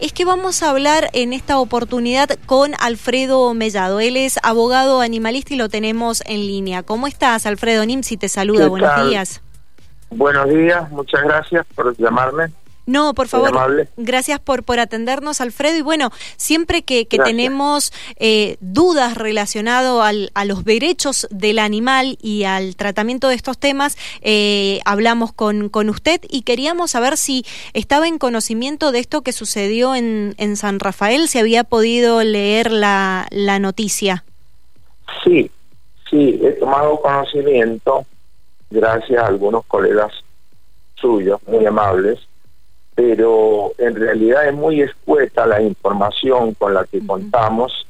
es que vamos a hablar en esta oportunidad con Alfredo Mellado. Él es abogado animalista y lo tenemos en línea. ¿Cómo estás, Alfredo? Nimsi te saluda. Buenos días. Buenos días, muchas gracias por llamarme. No, por favor, gracias por, por atendernos, Alfredo. Y bueno, siempre que, tenemos eh, dudas relacionadas a los derechos del animal y al tratamiento de estos temas, eh, hablamos con, con usted y queríamos saber si estaba en conocimiento de esto que sucedió en, en San Rafael, si había podido leer la, la noticia. Sí, sí, he tomado conocimiento gracias a algunos colegas suyos muy amables pero en realidad es muy escueta la información con la que contamos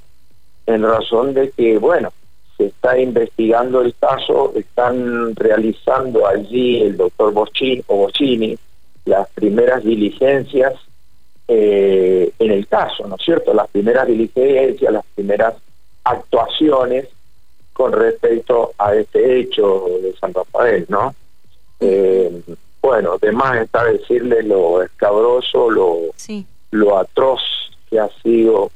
en razón de que, bueno, se está investigando el caso, están realizando allí el doctor Boccini, las primeras diligencias eh, en el caso, ¿no es cierto? Las primeras diligencias, las primeras actuaciones con respecto a este hecho de San Rafael, ¿no? Eh, bueno, además está decirle lo escabroso, lo, lo atroz que ha sido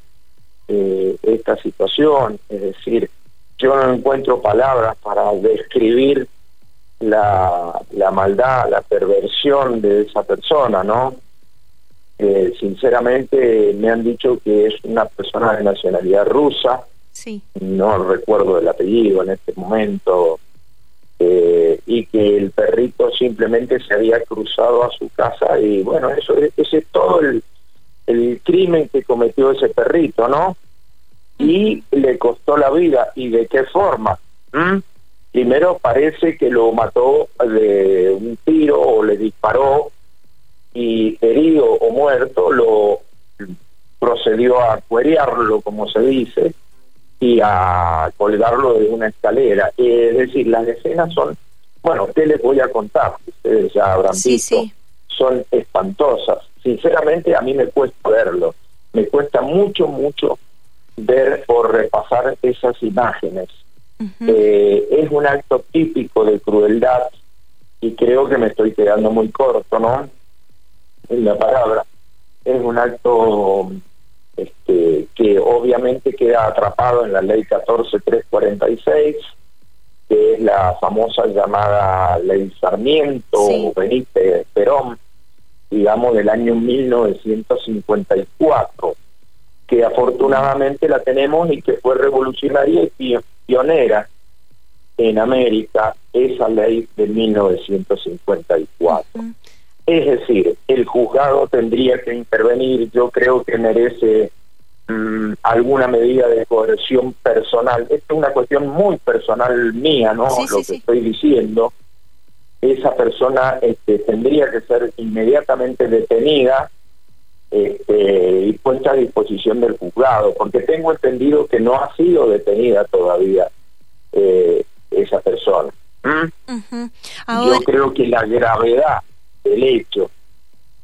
eh, esta situación, es decir, yo no encuentro palabras para describir la, la maldad, la perversión de esa persona, ¿no? Eh, sinceramente me han dicho que es una persona de nacionalidad rusa, sí. no recuerdo el apellido en este momento, eh, y que el perrito simplemente se había cruzado a su casa y bueno, eso ese es todo el, crimen que cometió ese perrito, ¿no? Y le costó la vida. ¿Y de qué forma? ¿Mm? Primero parece que lo mató de un tiro o le disparó y herido o muerto lo procedió a cuerearlo, como se dice, y a colgarlo de una escalera. es decir, las escenas son, bueno, ¿qué les voy a contar? Ustedes ya habrán visto, son espantosas. Sinceramente a mí me cuesta verlo, me cuesta mucho, mucho ver o repasar esas imágenes. Eh, es un acto típico de crueldad y creo que me estoy quedando muy corto, ¿no? En la palabra. Es un acto este, que obviamente queda atrapado en la ley 14346, que es la famosa llamada ley Sarmiento Benítez Perón, digamos del año 1954, que afortunadamente la tenemos y que fue revolucionaria y pionera en América, esa ley de 1954. Es decir, el juzgado tendría que intervenir, yo creo que merece mm, alguna medida de coerción personal. Esto es una cuestión muy personal mía, ¿no? Lo que estoy diciendo. Esa persona este, tendría que ser inmediatamente detenida este, y puesta a disposición del juzgado, porque tengo entendido que no ha sido detenida todavía eh, esa persona. ¿Mm? Yo creo que la gravedad el hecho,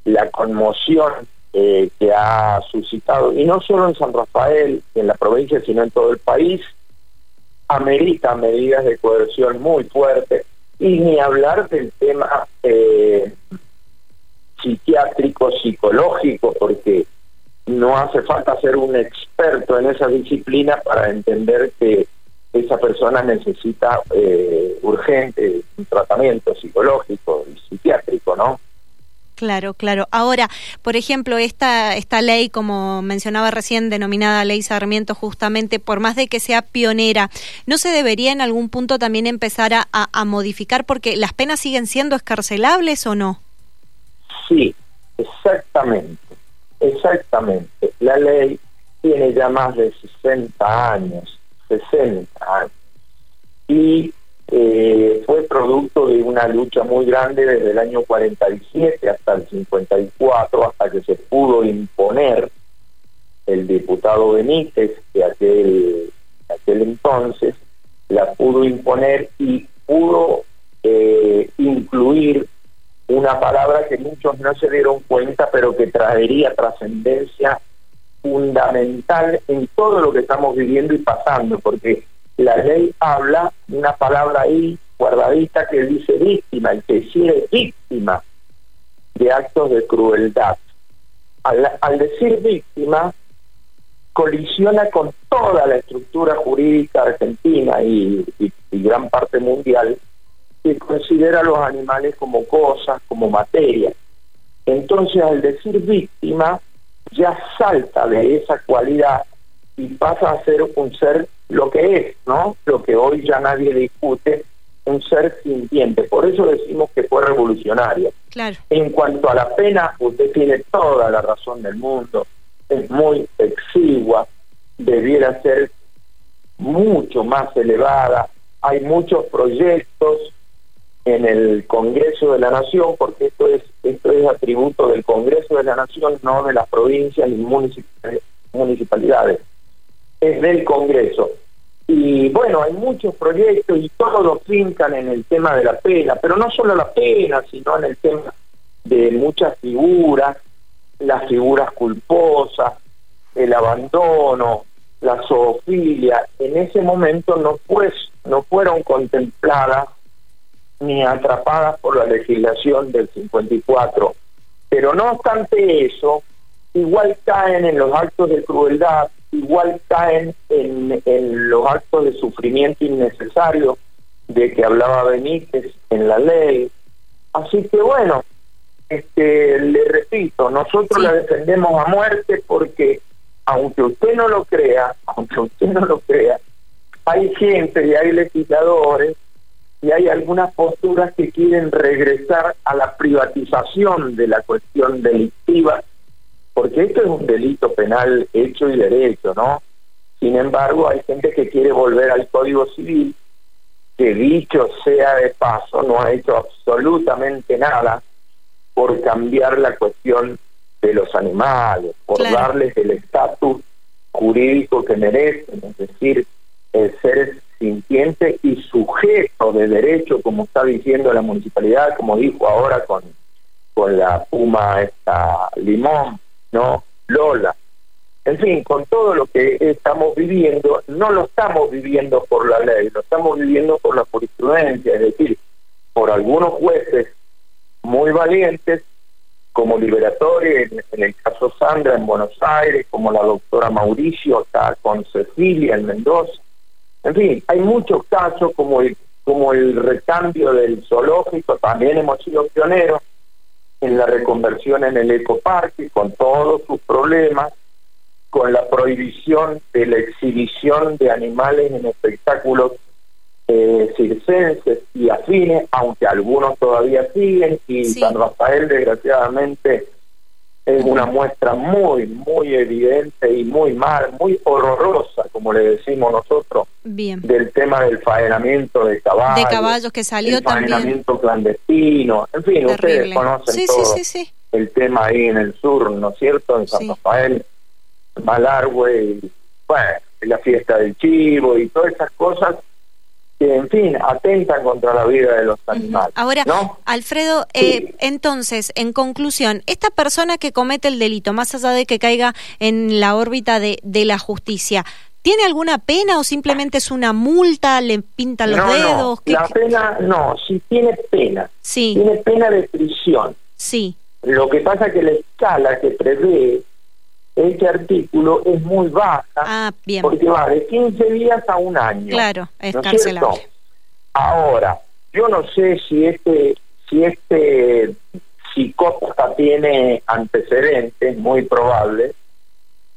la conmoción eh, que ha suscitado, y no solo en San Rafael, en la provincia, sino en todo el país, amerita medidas de coerción muy fuertes, y ni hablar del tema eh, psiquiátrico, psicológico, porque no hace falta ser un experto en esa disciplina para entender que esa persona necesita eh, urgente un tratamiento psicológico y psiquiátrico, ¿no? Claro, claro. Ahora, por ejemplo, esta, esta ley, como mencionaba recién, denominada Ley Sarmiento, justamente, por más de que sea pionera, ¿no se debería en algún punto también empezar a, a modificar porque las penas siguen siendo escarcelables o no? Sí, exactamente, exactamente. La ley tiene ya más de 60 años 60 años. Y eh, fue producto de una lucha muy grande desde el año 47 hasta el 54, hasta que se pudo imponer el diputado Benítez, aquel, aquel entonces, la pudo imponer y pudo eh, incluir una palabra que muchos no se dieron cuenta, pero que traería trascendencia fundamental en todo lo que estamos viviendo y pasando, porque la ley habla una palabra ahí guardadita que dice víctima, el que si es víctima de actos de crueldad. al, decir víctima, colisiona con toda la estructura jurídica argentina y, gran parte mundial que considera a los animales como cosas, como materia. Entonces, al decir víctima, ya salta de esa cualidad y pasa a ser un ser lo que es, ¿no? Lo que hoy ya nadie discute, un ser sintiente. Por eso decimos que fue revolucionario. Claro. En cuanto a la pena, usted tiene toda la razón del mundo. Es muy exigua, debiera ser mucho más elevada. Hay muchos proyectos en el Congreso de la Nación, porque esto es esto es atributo del Congreso de la Nación, no de las provincias ni municipalidades. Es del Congreso. Y bueno, hay muchos proyectos y todos los fincan en el tema de la pena, pero no solo la pena, sino en el tema de muchas figuras, las figuras culposas, el abandono, la zoofilia, en ese momento no, pues, no fueron contempladas ni atrapadas por la legislación del 54. Pero no obstante eso, igual caen en los actos de crueldad, igual caen en, los actos de sufrimiento innecesario de que hablaba Benítez en la ley. Así que bueno, este, le repito, nosotros la defendemos a muerte porque aunque usted no lo crea, aunque usted no lo crea, hay gente y hay legisladores y hay algunas posturas que quieren regresar a la privatización de la cuestión delictiva porque esto es un delito penal hecho y derecho, ¿no? Sin embargo, hay gente que quiere volver al Código Civil, que dicho sea de paso, no ha hecho absolutamente nada por cambiar la cuestión de los animales, por darles el estatus jurídico que merecen, es decir, el ser sintiente y sujeto de derecho, como está diciendo la municipalidad, como dijo ahora con, con la Puma esta Limón, ¿no? Lola. En fin, con todo lo que estamos viviendo, no lo estamos viviendo por la ley, lo estamos viviendo por la jurisprudencia, es decir, por algunos jueces muy valientes, como Liberatori, en, en, el caso Sandra en Buenos Aires, como la doctora Mauricio acá con Cecilia en Mendoza. En fin, hay muchos casos como el, como el recambio del zoológico, también hemos sido pioneros, en la reconversión en el ecoparque, con todos sus problemas, con la prohibición de la exhibición de animales en espectáculos eh, circenses y afines, aunque algunos todavía siguen, y San Rafael desgraciadamente es una muestra muy, muy evidente y muy mal, muy horrorosa, como le decimos nosotros, del tema del faenamiento de caballos. De caballos que salió el también. Faenamiento clandestino, en fin, ustedes conocen todo el tema ahí en el sur, ¿no es cierto? En San Rafael, Malargüe, y, bueno, la fiesta del chivo y todas esas cosas que, en fin, atentan contra la vida de los animales. Ahora, Alfredo, eh, entonces, en conclusión, esta persona que comete el delito, más allá de que caiga en la órbita de, de la justicia, ¿Tiene alguna pena o simplemente es una multa? ¿Le pintan los dedos? No, la pena, no, sí tiene pena. Sí. Tiene pena de prisión. Sí. Lo que pasa es que la escala que prevé este artículo es muy baja. Ah, bien. Porque va de 15 días a un año. Claro, es ¿no cancelable. Ahora, yo no sé si este, si este psicópata tiene antecedentes, muy probable,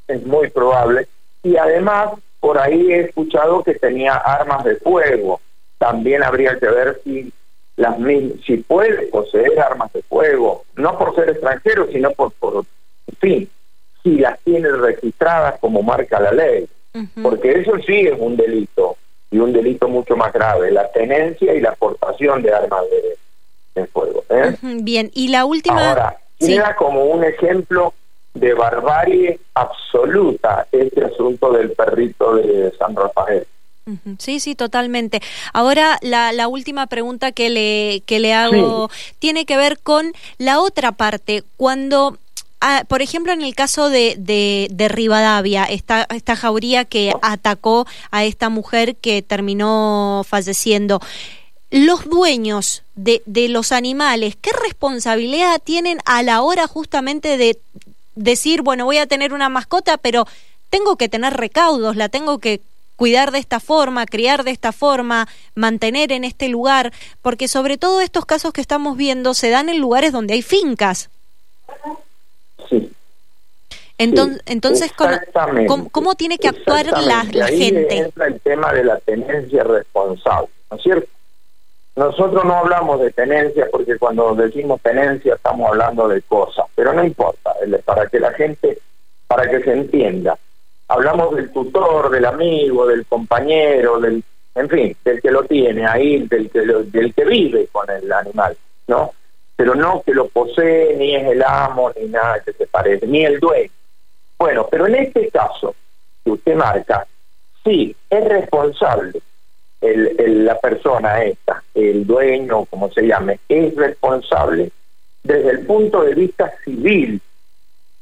es muy probable, y además por ahí he escuchado que tenía armas de fuego. También habría que ver si las si puede poseer armas de fuego, no por ser extranjero, sino por, por en fin, si las tiene registradas como marca la ley, porque eso sí es un delito y un delito mucho más grave, la tenencia y la aportación de armas de, fuego. ¿eh? Bien, y la última... Ahora, queda como un ejemplo de barbarie absoluta este asunto del perrito de San Rafael. Sí, sí, totalmente. Ahora la, la última pregunta que le, que le hago tiene que ver con la otra parte. Cuando Ah, por ejemplo, en el caso de, de, Rivadavia, esta, esta jauría que atacó a esta mujer que terminó falleciendo, los dueños de, de los animales, ¿qué responsabilidad tienen a la hora justamente de decir, bueno, voy a tener una mascota, pero tengo que tener recaudos, la tengo que cuidar de esta forma, criar de esta forma, mantener en este lugar, porque sobre todo estos casos que estamos viendo se dan en lugares donde hay fincas. Sí. Entonces, entonces ¿cómo, tiene que actuar la, la ahí gente? entra el tema de la tenencia responsable, ¿no es cierto? Nosotros no hablamos de tenencia porque cuando decimos tenencia estamos hablando de cosas, pero no importa, para que la gente, para que se entienda. Hablamos del tutor, del amigo, del compañero, del, en fin, del que lo tiene ahí, del que, del que vive con el animal, ¿no? Pero no que lo posee, ni es el amo, ni nada que se parece, ni el dueño. Bueno, pero en este caso que usted marca, sí, es responsable la persona esta, el dueño, como se llame, es responsable desde el punto de vista civil,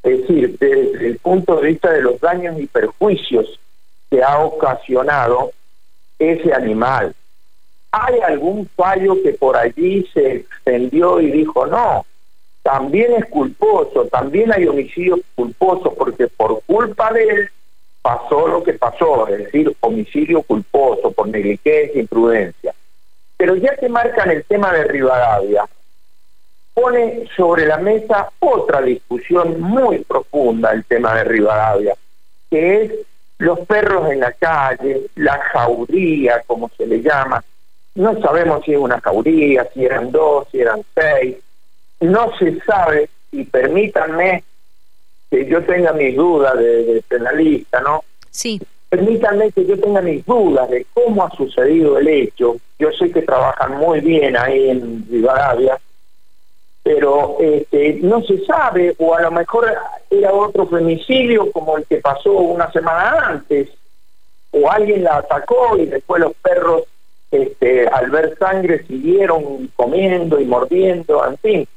es decir, desde el punto de vista de los daños y perjuicios que ha ocasionado ese animal. ¿Hay algún fallo que por allí se extendió y dijo no? También es culposo, también hay homicidio culposo porque por culpa de él pasó lo que pasó, es decir, homicidio culposo por negligencia, imprudencia. Pero ya que marcan el tema de Rivadavia, pone sobre la mesa otra discusión muy profunda el tema de Rivadavia, que es los perros en la calle, la jauría, como se le llama. No sabemos si es una jauría, si eran dos, si eran seis. No se sabe, y permítanme que yo tenga mis dudas de, penalista, ¿no? Sí. Permítanme que yo tenga mis dudas de cómo ha sucedido el hecho. Yo sé que trabajan muy bien ahí en Rivadavia, pero este, no se sabe, o a lo mejor era otro femicidio como el que pasó una semana antes, o alguien la atacó y después los perros este, al ver sangre siguieron comiendo y mordiendo, en fin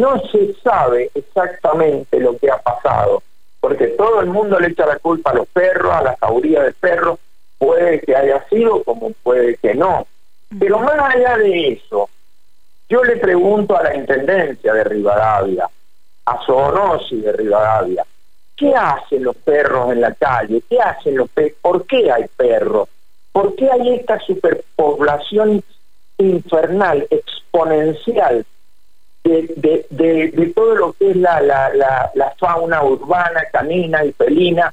no se sabe exactamente lo que ha pasado, porque todo el mundo le echa la culpa a los perros, a la jauría de perros, puede que haya sido como puede que no. Pero más allá de eso, yo le pregunto a la Intendencia de Rivadavia, a Zoonosi de Rivadavia, ¿qué hacen los perros en la calle? ¿Qué hacen los perros? ¿Por qué hay perros? ¿Por qué hay esta superpoblación infernal, exponencial de, de, todo lo que es la, la, la, fauna urbana, canina y felina.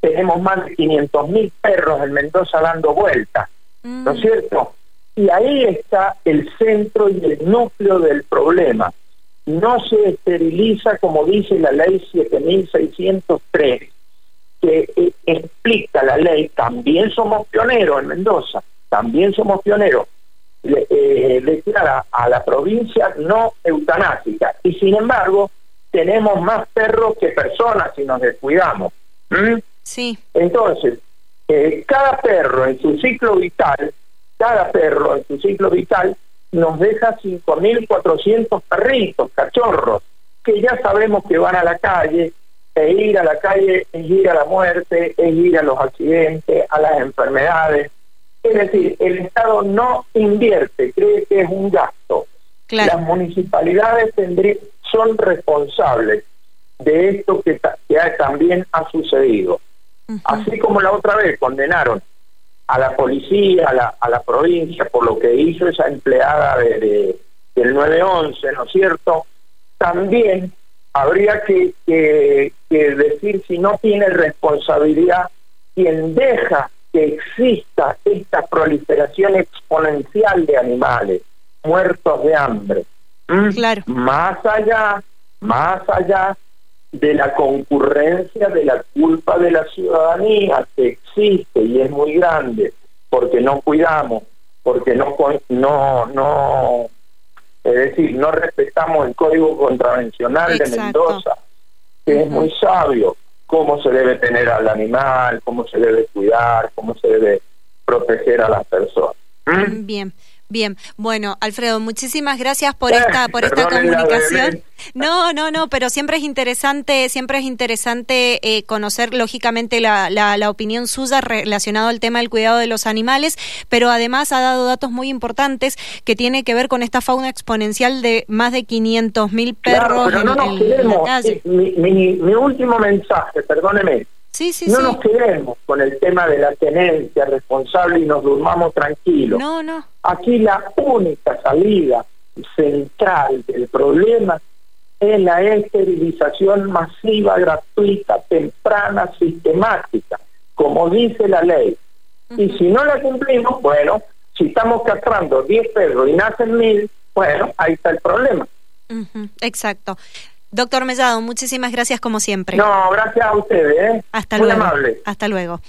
Tenemos más de 500 mil perros en Mendoza dando vueltas, ¿no es mm. cierto? Y ahí está el centro y el núcleo del problema. No se esteriliza, como dice la ley 7603, que eh, explica la ley, también somos pioneros en Mendoza, también somos pioneros, le, eh, declara a la provincia no eutanásica y sin embargo tenemos más perros que personas si nos descuidamos. ¿Mm? Sí. Entonces, eh, cada perro en su ciclo vital, cada perro en su ciclo vital nos deja 5.400 perritos, cachorros, que ya sabemos que van a la calle, e ir a la calle es ir a la muerte, es ir a los accidentes, a las enfermedades, es decir, el Estado no invierte, cree que es un gasto. Las municipalidades son responsables de esto que, también ha sucedido. Así como la otra vez condenaron a la policía, a la, a la provincia, por lo que hizo esa empleada de, del 911, ¿no es cierto? También habría que, que, que decir si no tiene responsabilidad quien deja que exista esta proliferación exponencial de animales muertos de hambre. ¿Mm? Claro. Más allá, más allá de la concurrencia de la culpa de la ciudadanía que existe y es muy grande porque no cuidamos, porque no no no es decir, no respetamos el código contravencional de Mendoza, que es muy sabio, cómo se debe tener al animal, cómo se debe cuidar, cómo se debe proteger a las personas. Bien. Bien, bueno, Alfredo, muchísimas gracias por esta por esta comunicación. No, no, no, pero siempre es interesante, siempre es interesante eh, conocer lógicamente la, la, opinión suya relacionado al tema del cuidado de los animales, pero además ha dado datos muy importantes que tiene que ver con esta fauna exponencial de más de 500 mil perros en, no la calle. Mi, mi último mensaje, perdóneme, no nos quedemos con el tema de la tenencia responsable y nos durmamos tranquilos. No, no. Aquí la única salida central del problema es la esterilización masiva, gratuita, temprana, sistemática, como dice la ley. Y si no la cumplimos, bueno, si estamos castrando 10 perros y nacen mil, bueno, ahí está el problema. Exacto. Doctor Mellado, muchísimas gracias como siempre. No, gracias a ustedes. ¿eh? Hasta luego. Hasta luego.